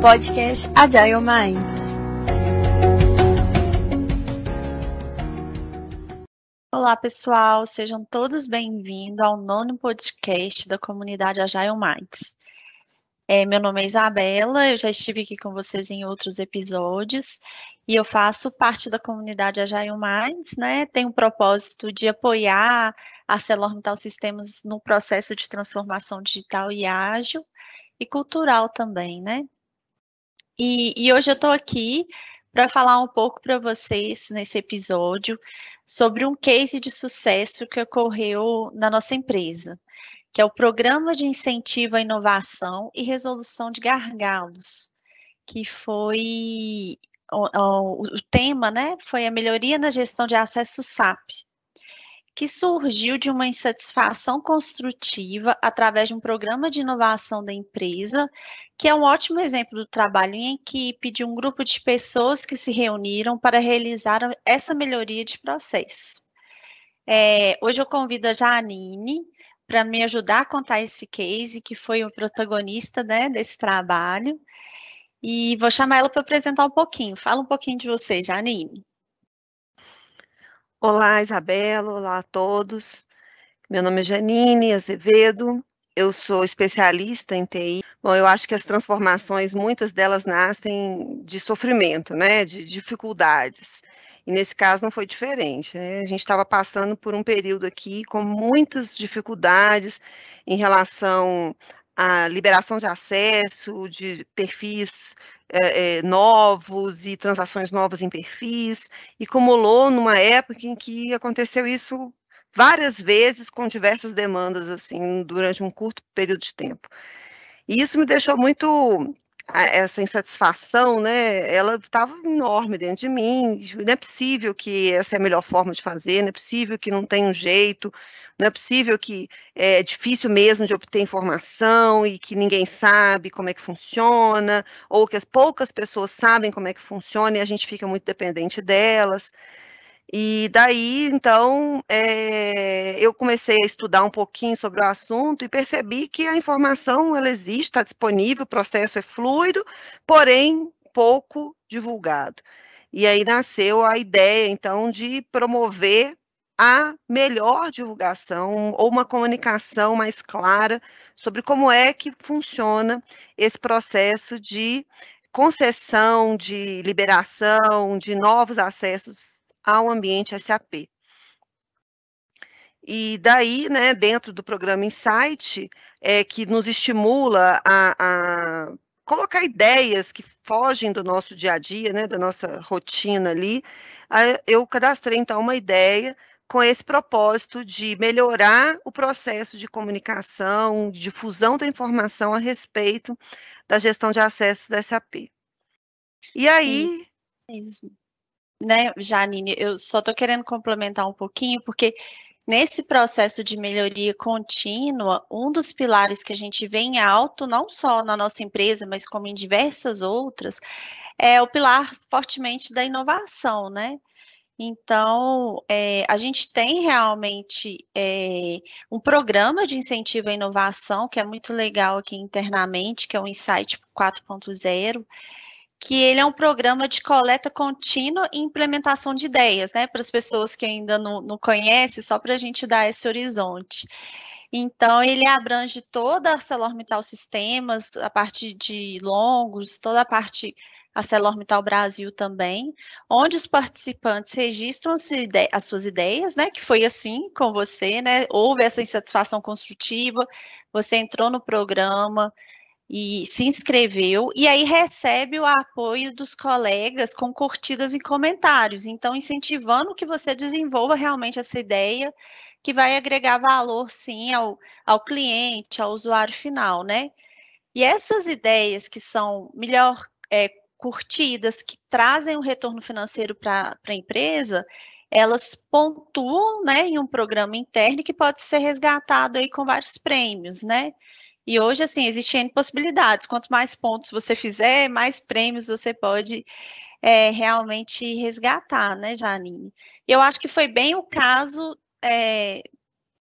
podcast Agile Minds. Olá, pessoal, sejam todos bem-vindos ao nono podcast da comunidade Agile Minds. É, meu nome é Isabela, eu já estive aqui com vocês em outros episódios e eu faço parte da comunidade Agile Minds, né? Tenho o propósito de apoiar a ArcelorMittal Sistemas no processo de transformação digital e ágil e cultural também, né? E, e hoje eu estou aqui para falar um pouco para vocês nesse episódio sobre um case de sucesso que ocorreu na nossa empresa, que é o Programa de Incentivo à Inovação e Resolução de Gargalos, que foi o, o, o tema, né, foi a melhoria na gestão de acesso SAP, que surgiu de uma insatisfação construtiva através de um programa de inovação da empresa, que é um ótimo exemplo do trabalho em equipe de um grupo de pessoas que se reuniram para realizar essa melhoria de processo. É, hoje eu convido a Janine para me ajudar a contar esse case, que foi o protagonista né, desse trabalho, e vou chamar ela para apresentar um pouquinho. Fala um pouquinho de você, Janine. Olá, Isabela, olá a todos. Meu nome é Janine Azevedo, eu sou especialista em TI. Bom, eu acho que as transformações, muitas delas nascem de sofrimento, né, de dificuldades. E nesse caso não foi diferente. Né? A gente estava passando por um período aqui com muitas dificuldades em relação à liberação de acesso, de perfis é, é, novos e transações novas em perfis, e cumulou numa época em que aconteceu isso várias vezes com diversas demandas assim durante um curto período de tempo. E isso me deixou muito essa insatisfação, né, ela estava enorme dentro de mim. Não é possível que essa é a melhor forma de fazer, não é possível que não tenha um jeito, não é possível que é difícil mesmo de obter informação e que ninguém sabe como é que funciona, ou que as poucas pessoas sabem como é que funciona e a gente fica muito dependente delas. E daí, então, é, eu comecei a estudar um pouquinho sobre o assunto e percebi que a informação ela existe, está disponível, o processo é fluido, porém pouco divulgado. E aí nasceu a ideia, então, de promover a melhor divulgação ou uma comunicação mais clara sobre como é que funciona esse processo de concessão, de liberação, de novos acessos ao ambiente SAP. E daí, né, dentro do programa Insight, é, que nos estimula a, a colocar ideias que fogem do nosso dia a dia, né, da nossa rotina ali, eu cadastrei então uma ideia com esse propósito de melhorar o processo de comunicação, difusão da informação a respeito da gestão de acesso da SAP. E aí. Né, Janine, eu só estou querendo complementar um pouquinho, porque nesse processo de melhoria contínua, um dos pilares que a gente vê em alto, não só na nossa empresa, mas como em diversas outras, é o pilar fortemente da inovação, né? Então, é, a gente tem realmente é, um programa de incentivo à inovação, que é muito legal aqui internamente, que é o Insight 4.0, que ele é um programa de coleta contínua e implementação de ideias, né? Para as pessoas que ainda não, não conhecem, só para a gente dar esse horizonte. Então, ele abrange toda a ArcelorMittal Sistemas, a parte de longos, toda a parte ArcelorMittal Brasil também, onde os participantes registram as suas ideias, né? Que foi assim com você, né? Houve essa insatisfação construtiva, você entrou no programa, e se inscreveu e aí recebe o apoio dos colegas com curtidas e comentários. Então, incentivando que você desenvolva realmente essa ideia que vai agregar valor, sim, ao, ao cliente, ao usuário final, né? E essas ideias que são melhor é, curtidas, que trazem um retorno financeiro para a empresa, elas pontuam né, em um programa interno que pode ser resgatado aí com vários prêmios, né? E hoje, assim, existem possibilidades. Quanto mais pontos você fizer, mais prêmios você pode é, realmente resgatar, né, Janine? Eu acho que foi bem o caso é,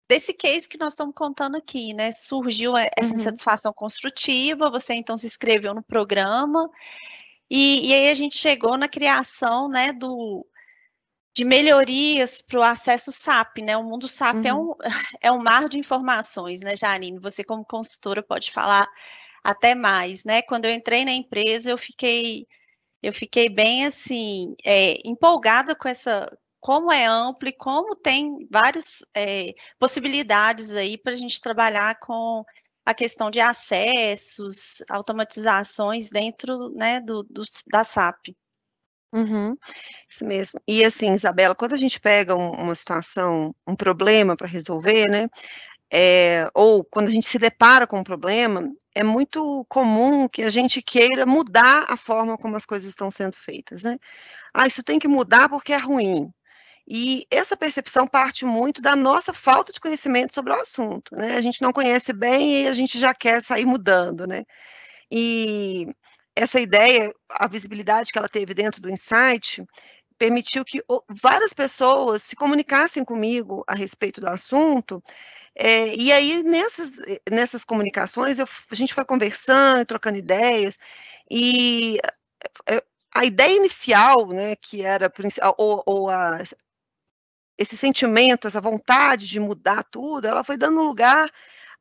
desse case que nós estamos contando aqui, né? Surgiu essa uhum. insatisfação construtiva, você então se inscreveu no programa, e, e aí a gente chegou na criação, né, do, de melhorias para o acesso SAP, né? O mundo SAP é uhum. é, um, é um mar de informações, né, Janine? Você, como consultora, pode falar até mais, né? Quando eu entrei na empresa, eu fiquei, eu fiquei bem assim, é, empolgada com essa, como é amplo e como tem várias é, possibilidades aí para a gente trabalhar com a questão de acessos, automatizações dentro né, do, do da SAP. Uhum, isso mesmo. E assim, Isabela, quando a gente pega um, uma situação, um problema para resolver, né? É, ou quando a gente se depara com um problema, é muito comum que a gente queira mudar a forma como as coisas estão sendo feitas, né? Ah, isso tem que mudar porque é ruim. E essa percepção parte muito da nossa falta de conhecimento sobre o assunto, né? A gente não conhece bem e a gente já quer sair mudando, né? E essa ideia, a visibilidade que ela teve dentro do Insight, permitiu que várias pessoas se comunicassem comigo a respeito do assunto. É, e aí, nessas, nessas comunicações, eu, a gente foi conversando, trocando ideias, e é, a ideia inicial, né, que era, ou, ou a, esse sentimento, essa vontade de mudar tudo, ela foi dando lugar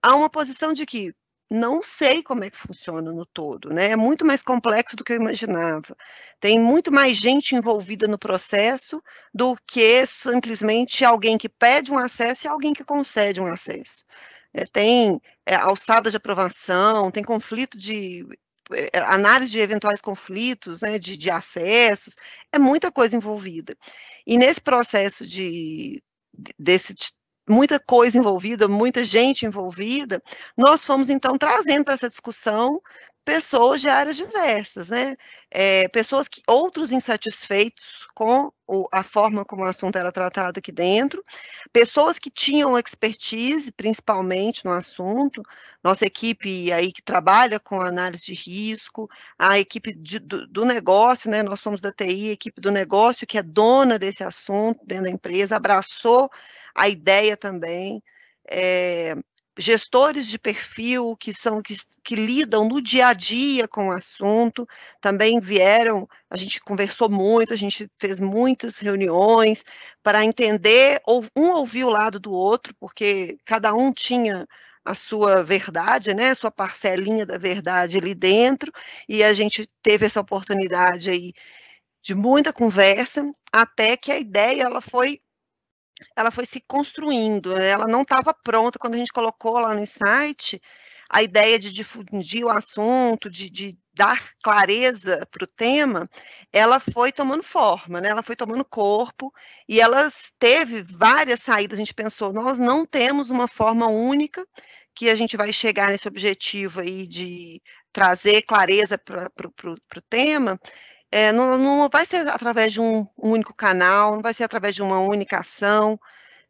a uma posição de que não sei como é que funciona no todo, né? É muito mais complexo do que eu imaginava. Tem muito mais gente envolvida no processo do que simplesmente alguém que pede um acesso e alguém que concede um acesso. É, tem é, alçada de aprovação, tem conflito de é, análise de eventuais conflitos, né, de, de acessos, é muita coisa envolvida. E nesse processo de desse muita coisa envolvida, muita gente envolvida, nós fomos então trazendo essa discussão pessoas de áreas diversas, né? É, pessoas que outros insatisfeitos com o, a forma como o assunto era tratado aqui dentro, pessoas que tinham expertise, principalmente no assunto, nossa equipe aí que trabalha com análise de risco, a equipe de, do, do, negócio, né? Nós somos da TI, a equipe do negócio que é dona desse assunto dentro da empresa, abraçou a ideia também. É, gestores de perfil que são que, que, lidam no dia a dia com o assunto também vieram a gente conversou muito a gente fez muitas reuniões para entender ou um ouvir o lado do outro porque cada um tinha a sua verdade, né, a sua parcelinha da verdade ali dentro, e a gente teve essa oportunidade aí de muita conversa, até que a ideia ela foi ela foi se construindo, ela não estava pronta quando a gente colocou lá no site a ideia de difundir o assunto, de, de dar clareza para o tema, ela foi tomando forma, né? ela foi tomando corpo e ela teve várias saídas. A gente pensou, nós não temos uma forma única que a gente vai chegar nesse objetivo aí de trazer clareza para o tema, é, não, não, vai ser através de um, um, único canal, não vai ser através de uma única ação.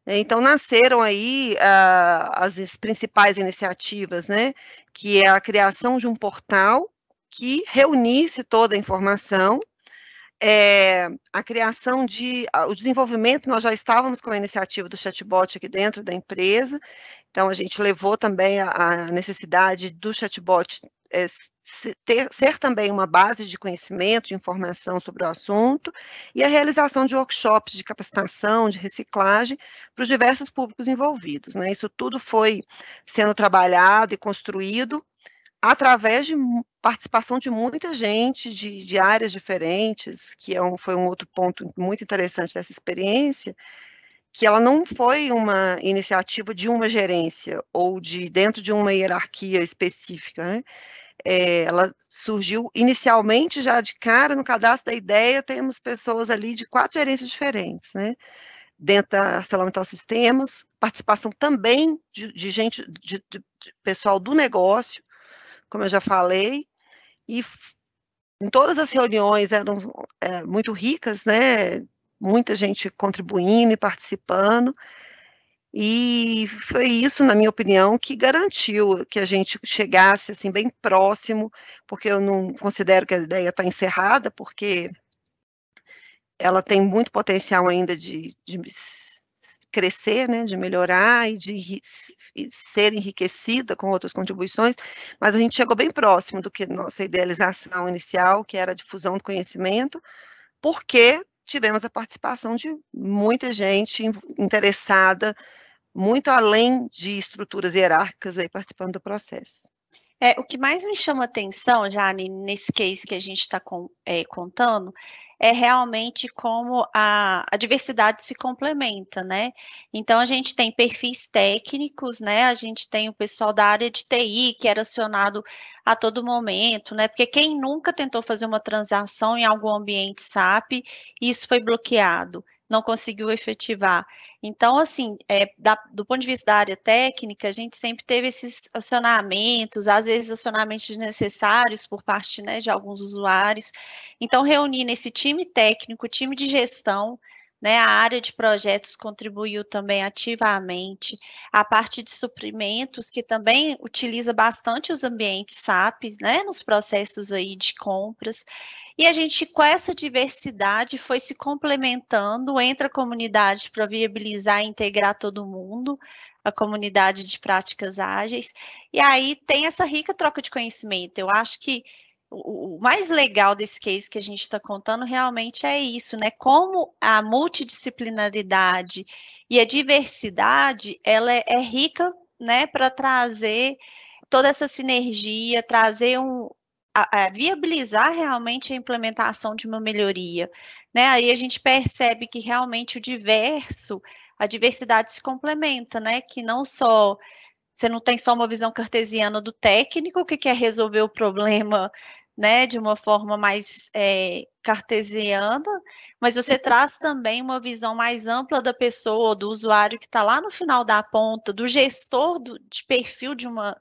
Né? Então, nasceram aí uh, as principais iniciativas, né? Que é a criação de um portal que reunisse toda a informação, é, a criação de, o desenvolvimento, nós já estávamos com a iniciativa do chatbot aqui dentro da empresa, então a gente levou também a, a necessidade do chatbot é, ter, ser também uma base de conhecimento, de informação sobre o assunto, e a realização de workshops de capacitação, de reciclagem, para os diversos públicos envolvidos. Né? Isso tudo foi sendo trabalhado e construído através de participação de muita gente de, de áreas diferentes, que é um, foi um outro ponto muito interessante dessa experiência, que ela não foi uma iniciativa de uma gerência ou de dentro de uma hierarquia específica, né? É, ela surgiu inicialmente já de cara no cadastro da ideia, temos pessoas ali de quatro gerências diferentes, né? Dentro da ArcelorMittal Sistemas, participação também de, de gente, de, de, pessoal do negócio, como eu já falei, e em todas as reuniões eram é, muito ricas, né? Muita gente contribuindo e participando, e foi isso, na minha opinião, que garantiu que a gente chegasse assim bem próximo, porque eu não considero que a ideia está encerrada, porque ela tem muito potencial ainda de, de crescer, né, de melhorar e de ser enriquecida com outras contribuições, mas a gente chegou bem próximo do que nossa idealização inicial, que era a difusão do conhecimento, porque tivemos a participação de muita gente interessada, muito além de estruturas hierárquicas aí participando do processo. É, o que mais me chama atenção, Jane, nesse case que a gente está é, contando, é realmente como a, a, diversidade se complementa, né? Então, a gente tem perfis técnicos, né? A gente tem o pessoal da área de TI, que era acionado a todo momento, né? Porque quem nunca tentou fazer uma transação em algum ambiente SAP, isso foi bloqueado não conseguiu efetivar. Então, assim, é, da, do ponto de vista da área técnica, a gente sempre teve esses acionamentos, às vezes acionamentos desnecessários por parte né, de alguns usuários. Então, reunir nesse time técnico, time de gestão, né, a área de projetos contribuiu também ativamente, a parte de suprimentos, que também utiliza bastante os ambientes SAP, né, nos processos aí de compras. E a gente, com essa diversidade, foi se complementando entre a comunidade para viabilizar e integrar todo mundo, a comunidade de práticas ágeis. E aí tem essa rica troca de conhecimento. Eu acho que o, mais legal desse case que a gente está contando realmente é isso, né? Como a multidisciplinaridade e a diversidade, ela é, é rica, né, para trazer toda essa sinergia, trazer um, a, a viabilizar realmente a implementação de uma melhoria. Né? Aí a gente percebe que realmente o diverso, a diversidade se complementa, né? Que não só você não tem só uma visão cartesiana do técnico que quer resolver o problema né, de uma forma mais é, cartesiana, mas você traz também uma visão mais ampla da pessoa, do usuário que está lá no final da ponta, do gestor do, de perfil de uma,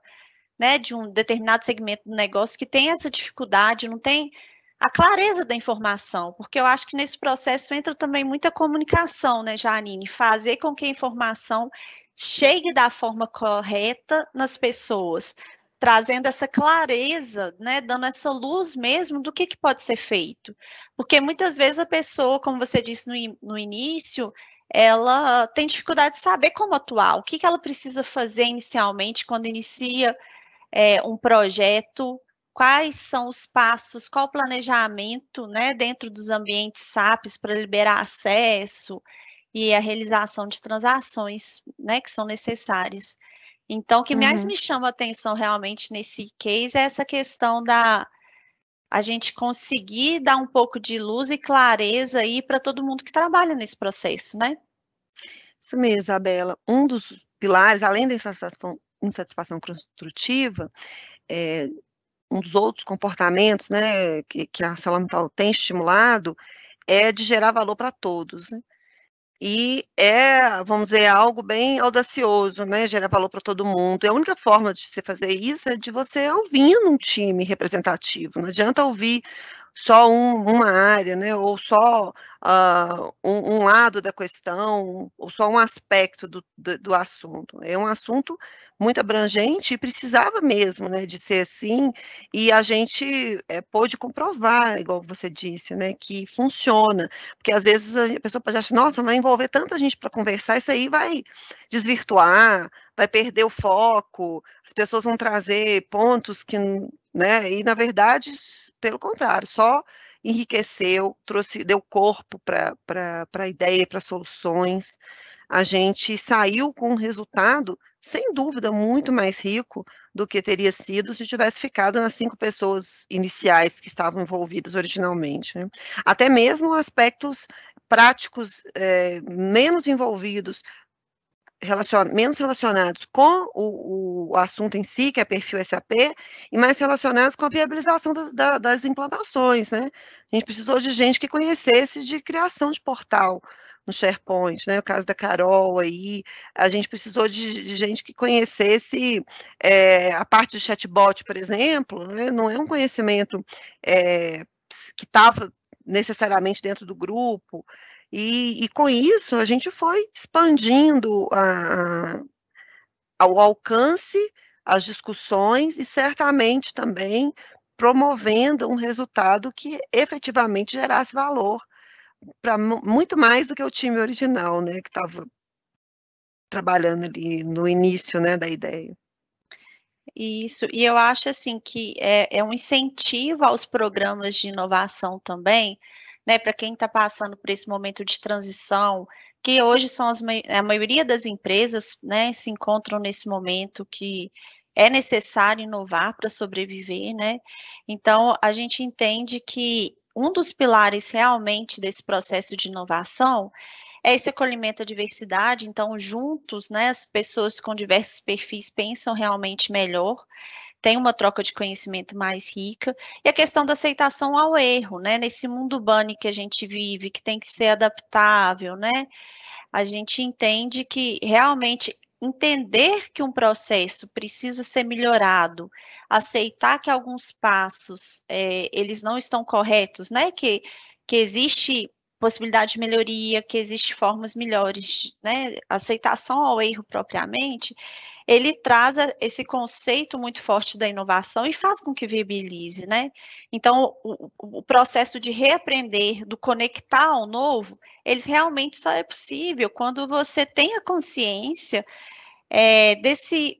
né, de um determinado segmento do negócio que tem essa dificuldade, não tem a clareza da informação, porque eu acho que nesse processo entra também muita comunicação, né, Janine? Fazer com que a informação chegue da forma correta nas pessoas, trazendo essa clareza, né, dando essa luz mesmo do que, que pode ser feito. Porque muitas vezes a pessoa, como você disse no, no início, ela tem dificuldade de saber como atuar, o que, que ela precisa fazer inicialmente quando inicia é, um projeto, quais são os passos, qual o planejamento né, dentro dos ambientes SAPs para liberar acesso e a realização de transações né, que são necessárias. Então, o que uhum. mais me chama a atenção realmente nesse case é essa questão da a gente conseguir dar um pouco de luz e clareza aí para todo mundo que trabalha nesse processo, né? Isso mesmo, Isabela. Um dos pilares, além da insatisfação, insatisfação construtiva, é, um dos outros comportamentos né, que, que a saúde mental tem estimulado é de gerar valor para todos. Né? E é, vamos dizer, algo bem audacioso, né? Gerar valor para todo mundo. E a única forma de você fazer isso é de você ouvindo um time representativo. Não adianta ouvir só um, uma área, né, ou só uh, um, um, lado da questão, ou só um aspecto do, do, do, assunto. É um assunto muito abrangente e precisava mesmo né, de ser assim, e a gente é, pôde comprovar, igual você disse, né, que funciona, porque às vezes a pessoa pode achar, nossa, vai envolver tanta gente para conversar, isso aí vai desvirtuar, vai perder o foco, as pessoas vão trazer pontos que, né, e na verdade pelo contrário, só enriqueceu, trouxe, deu corpo para a ideia, para soluções. A gente saiu com um resultado, sem dúvida, muito mais rico do que teria sido se tivesse ficado nas cinco pessoas iniciais que estavam envolvidas originalmente. Né? Até mesmo aspectos práticos é, menos envolvidos relacion, menos relacionados com o, o, assunto em si, que é perfil SAP, e mais relacionados com a viabilização das, da, das implantações, né? A gente precisou de gente que conhecesse de criação de portal no SharePoint, né? O caso da Carol aí, a gente precisou de, de gente que conhecesse é, a parte de chatbot, por exemplo, né? Não é um conhecimento é, que estava necessariamente dentro do grupo, e, e, com isso a gente foi expandindo a, a, o alcance, as discussões e certamente também promovendo um resultado que efetivamente gerasse valor para muito mais do que o time original, né, que estava trabalhando ali no início, né, da ideia. Isso, e eu acho assim que é, é um incentivo aos programas de inovação também, né, para quem está passando por esse momento de transição, que hoje são as, a maioria das empresas, né, se encontram nesse momento que é necessário inovar para sobreviver, né? Então, a gente entende que um dos pilares realmente desse processo de inovação é esse acolhimento à diversidade. Então, juntos, né, as pessoas com diversos perfis pensam realmente melhor, tem uma troca de conhecimento mais rica, e a questão da aceitação ao erro, né? Nesse mundo bunny que a gente vive, que tem que ser adaptável, né? A gente entende que realmente entender que um processo precisa ser melhorado, aceitar que alguns passos é, eles não estão corretos, né? Que, que existe possibilidade de melhoria, que existe formas melhores, né? Aceitação ao erro propriamente, ele traz esse conceito muito forte da inovação e faz com que viabilize, né? Então, o, o processo de reaprender, do conectar ao novo, eles realmente só é possível quando você tem a consciência é, desse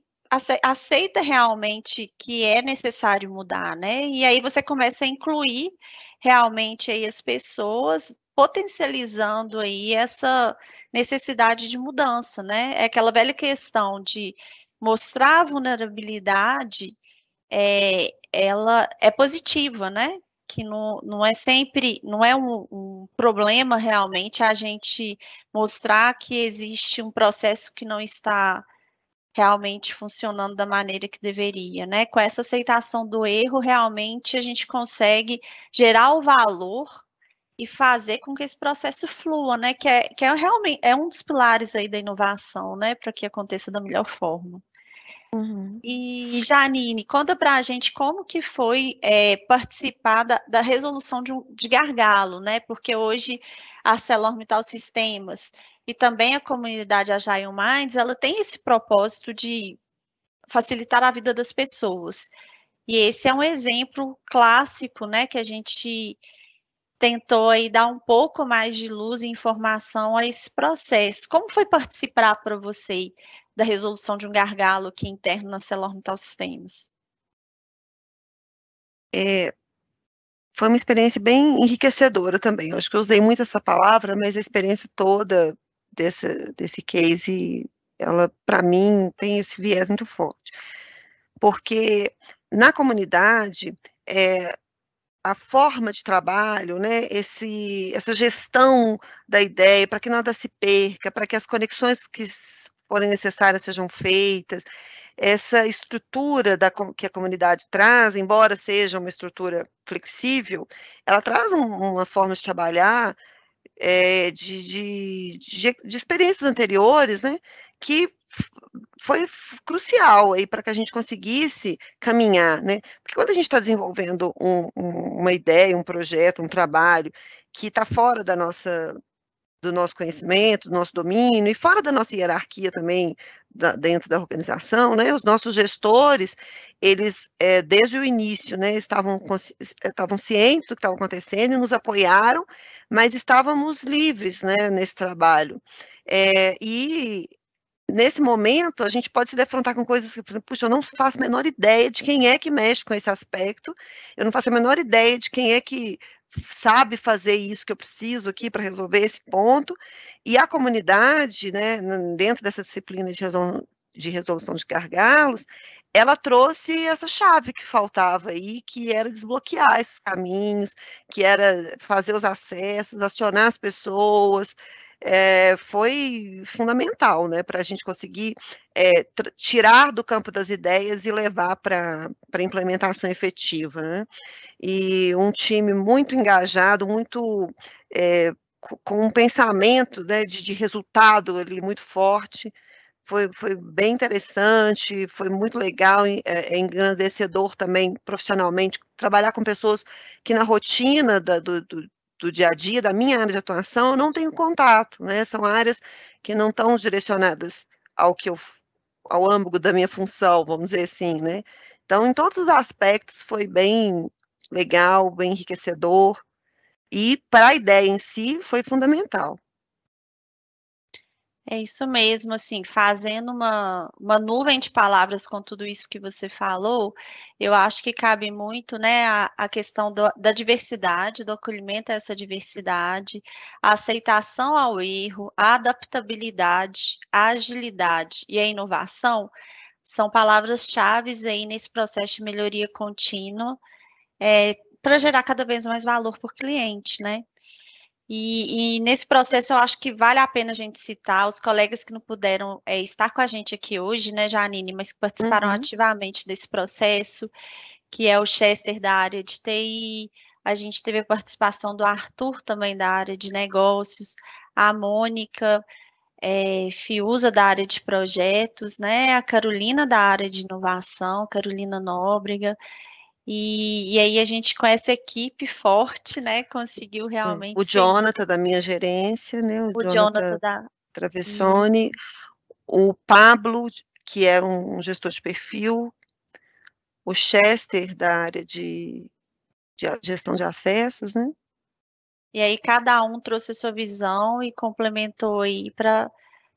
aceita realmente que é necessário mudar, né? E aí você começa a incluir realmente aí as pessoas potencializando aí essa necessidade de mudança, né? É aquela velha questão de mostrar a vulnerabilidade, é, ela é positiva, né? Que não, não é sempre, não é um, um problema realmente a gente mostrar que existe um processo que não está realmente funcionando da maneira que deveria, né? Com essa aceitação do erro, realmente a gente consegue gerar o valor e fazer com que esse processo flua, né? Que é, que é realmente é um dos pilares aí da inovação, né? Para que aconteça da melhor forma. Uhum. E Janine, conta para a gente como que foi é, participar da, da resolução de, um, de, gargalo, né? Porque hoje a ArcelorMittal Sistemas e também a comunidade Agile Minds, ela tem esse propósito de facilitar a vida das pessoas. E esse é um exemplo clássico, né, que a gente tentou aí dar um pouco mais de luz e informação a esse processo. Como foi participar para você da resolução de um gargalo aqui interno na ArcelorMittal Systems? É, foi uma experiência bem enriquecedora também. Eu acho que eu usei muito essa palavra, mas a experiência toda desse, desse case, ela, para mim, tem esse viés muito forte. Porque na comunidade, é, a forma de trabalho, né, esse, essa gestão da ideia, para que nada se perca, para que as conexões que forem necessárias sejam feitas, essa estrutura da, que a comunidade traz, embora seja uma estrutura flexível, ela traz um, uma forma de trabalhar é, de, de, de, de, experiências anteriores, né, que foi crucial aí para que a gente conseguisse caminhar, né? Porque quando a gente está desenvolvendo um, um, uma ideia, um projeto, um trabalho que está fora da nossa do nosso conhecimento, do nosso domínio e fora da nossa hierarquia também da, dentro da organização, né? Os nossos gestores, eles é, desde o início, né, estavam estavam cientes do que estava acontecendo e nos apoiaram, mas estávamos livres, né, nesse trabalho. É, e nesse momento, a gente pode se defrontar com coisas que, puxa, eu não faço a menor ideia de quem é que mexe com esse aspecto, eu não faço a menor ideia de quem é que sabe fazer isso que eu preciso aqui para resolver esse ponto, e a comunidade, né, dentro dessa disciplina de resolução, de resolução de gargalos, ela trouxe essa chave que faltava aí, que era desbloquear esses caminhos, que era fazer os acessos, acionar as pessoas, é, foi fundamental né, para a gente conseguir é, tirar do campo das ideias e levar para a implementação efetiva. Né? E um time muito engajado, muito é, com um pensamento né, de, de resultado ali muito forte. Foi, foi, bem interessante, foi muito legal, é, é, engrandecedor também profissionalmente, trabalhar com pessoas que na rotina da, do, do, do dia a dia, da minha área de atuação, eu não tenho contato, né? São áreas que não estão direcionadas ao que eu, ao âmbito da minha função, vamos dizer assim, né? Então, em todos os aspectos, foi bem legal, bem enriquecedor, e para a ideia em si foi fundamental. É isso mesmo, assim, fazendo uma, uma nuvem de palavras com tudo isso que você falou, eu acho que cabe muito, né, a, a questão do, da diversidade, do acolhimento a essa diversidade, a aceitação ao erro, a adaptabilidade, a agilidade e a inovação são palavras-chave aí nesse processo de melhoria contínua, é, para gerar cada vez mais valor para o cliente, né? E, e, nesse processo eu acho que vale a pena a gente citar os colegas que não puderam é, estar com a gente aqui hoje, né, Janine, mas que participaram uhum. ativamente desse processo, que é o Chester da área de TI, a gente teve a participação do Arthur também da área de negócios, a Mônica é, Fiuza da área de projetos, né, a Carolina da área de inovação, Carolina Nóbrega, e, e, aí a gente com essa equipe forte, né, conseguiu é, realmente. O Jonathan da minha gerência, né? O, o Jonathan, Jonathan da Travessone, o Pablo, que era um gestor de perfil, o Chester da área de, de gestão de acessos, né? E aí cada um trouxe a sua visão e complementou aí para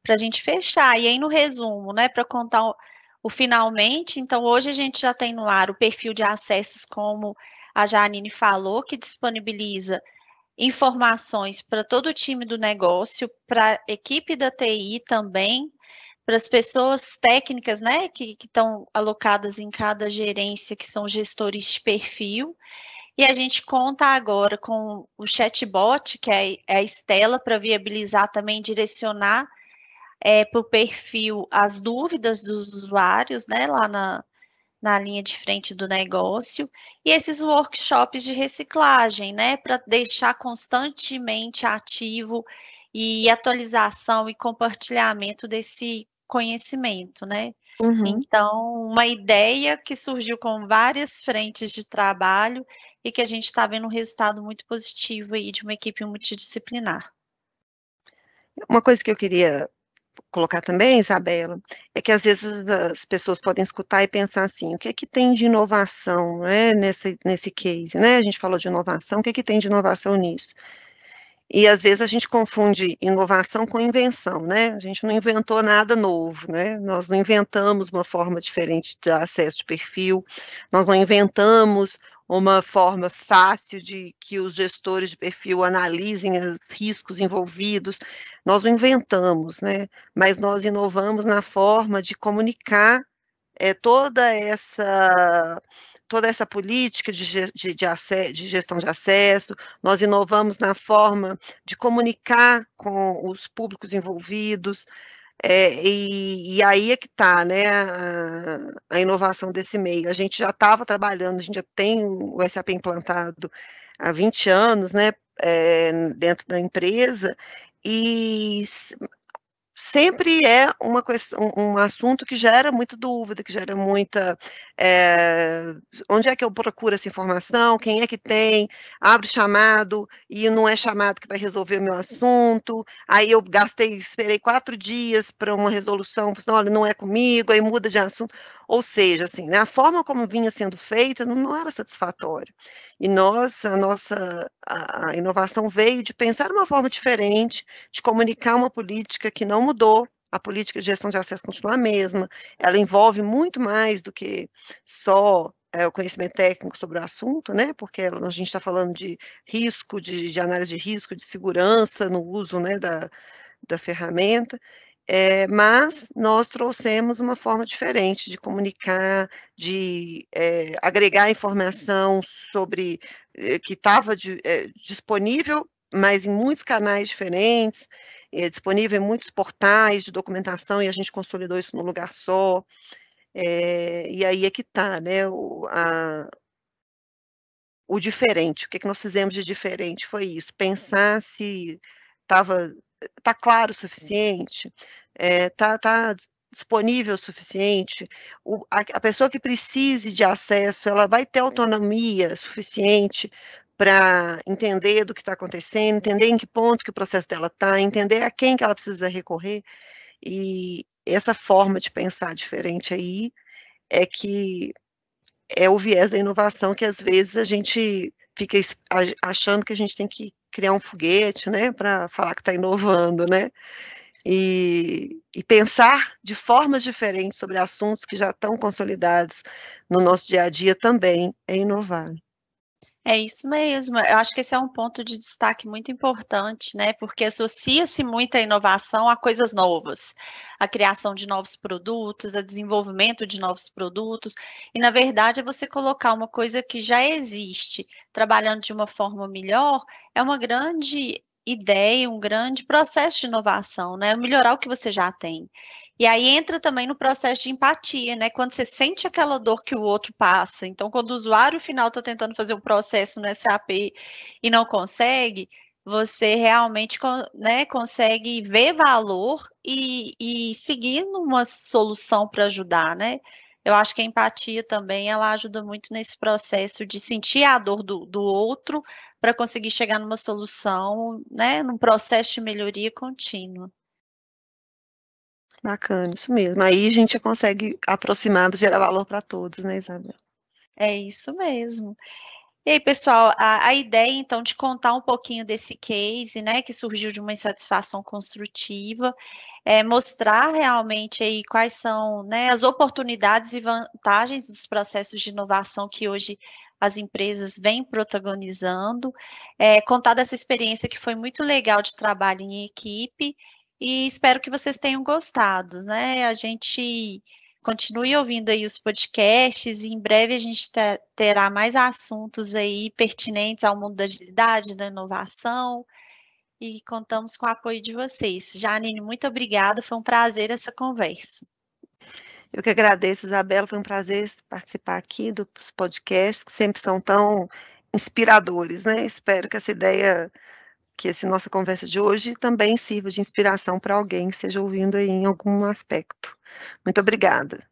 a gente fechar. E aí no resumo, né, para contar o finalmente. Então, hoje a gente já tem no ar o perfil de acessos, como a Janine falou, que disponibiliza informações para todo o time do negócio, para a equipe da TI também, para as pessoas técnicas, né, que, estão alocadas em cada gerência, que são gestores de perfil. E a gente conta agora com o chatbot, que é, é a Estela, para viabilizar também, direcionar é, para o perfil as dúvidas dos usuários, né, lá na, na linha de frente do negócio, e esses workshops de reciclagem, né, para deixar constantemente ativo e atualização e compartilhamento desse conhecimento, né? Uhum. Então, uma ideia que surgiu com várias frentes de trabalho e que a gente está vendo um resultado muito positivo aí de uma equipe multidisciplinar. Uma coisa que eu queria colocar também, Isabela, é que às vezes as pessoas podem escutar e pensar assim, o que é que tem de inovação né, nesse, nesse case, né? A gente falou de inovação, o que é que tem de inovação nisso? E às vezes a gente confunde inovação com invenção, né? A gente não inventou nada novo, né? Nós não inventamos uma forma diferente de acesso de perfil, nós não inventamos uma forma fácil de que os gestores de perfil analisem os riscos envolvidos. Nós não inventamos, né? Mas nós inovamos na forma de comunicar é, toda essa toda essa política de, de, de, de, gestão de acesso, nós inovamos na forma de comunicar com os públicos envolvidos, é, e, e, aí é que está né, a, a, inovação desse meio. A gente já estava trabalhando, a gente já tem o SAP implantado há 20 anos né, é, dentro da empresa, e sempre é uma questão, um assunto que gera muita dúvida, que gera muita. É, onde é que eu procuro essa informação? Quem é que tem? Abre chamado e não é chamado que vai resolver o meu assunto. Aí eu gastei, esperei quatro dias para uma resolução, olha, não é comigo, aí muda de assunto. Ou seja, assim, né, a forma como vinha sendo feita não, não era satisfatória. E nós, a nossa a, inovação veio de pensar uma forma diferente, de comunicar uma política que não mudou, a política de gestão de acesso continua a mesma, ela envolve muito mais do que só é, o conhecimento técnico sobre o assunto, né, porque a gente está falando de risco, de, de, análise de risco, de segurança no uso né, da, da ferramenta, é, mas nós trouxemos uma forma diferente de comunicar, de é, agregar informação sobre é, que estava disponível, mas em muitos canais diferentes, disponível em muitos portais de documentação e a gente consolidou isso num lugar só. e aí é que está, né? O, a, o diferente, o que, que nós fizemos de diferente foi isso, pensar se estava está claro o suficiente, está é, tá disponível o suficiente, o, a, a, pessoa que precise de acesso, ela vai ter autonomia suficiente para entender do que está acontecendo, entender em que ponto que o processo dela está, entender a quem que ela precisa recorrer, e essa forma de pensar diferente aí é que é o viés da inovação que às vezes a gente fica achando que a gente tem que criar um foguete, né, para falar que está inovando, né? e, e, pensar de formas diferentes sobre assuntos que já estão consolidados no nosso dia a dia também é inovar. É isso mesmo. Eu acho que esse é um ponto de destaque muito importante, né? Porque associa-se muito a inovação a coisas novas, a criação de novos produtos, a desenvolvimento de novos produtos. E, na verdade, é você colocar uma coisa que já existe, trabalhando de uma forma melhor, é uma grande ideia, um grande processo de inovação, né? Melhorar o que você já tem. E aí entra também no processo de empatia, né? Quando você sente aquela dor que o outro passa. Então, quando o usuário final está tentando fazer um processo no SAP e não consegue, você realmente né, consegue ver valor e, e seguir numa solução para ajudar, né? Eu acho que a empatia também ela ajuda muito nesse processo de sentir a dor do, do outro para conseguir chegar numa solução, né? Num processo de melhoria contínua. Bacana, isso mesmo. Aí a gente consegue aproximar gerar valor para todos, né, Isabel? É isso mesmo. E aí, pessoal, a, a, ideia, então, de contar um pouquinho desse case, né, que surgiu de uma insatisfação construtiva, é mostrar realmente aí quais são, né, as oportunidades e vantagens dos processos de inovação que hoje as empresas vêm protagonizando, é, contar dessa experiência que foi muito legal de trabalho em equipe, e espero que vocês tenham gostado, né? A gente continue ouvindo aí os podcasts e em breve a gente terá mais assuntos aí pertinentes ao mundo da agilidade, da inovação e contamos com o apoio de vocês. Janine, muito obrigada, foi um prazer essa conversa. Eu que agradeço, Isabela, foi um prazer participar aqui dos podcasts, que sempre são tão inspiradores, né? Espero que essa ideia que essa nossa conversa de hoje também sirva de inspiração para alguém que esteja ouvindo aí em algum aspecto. Muito obrigada.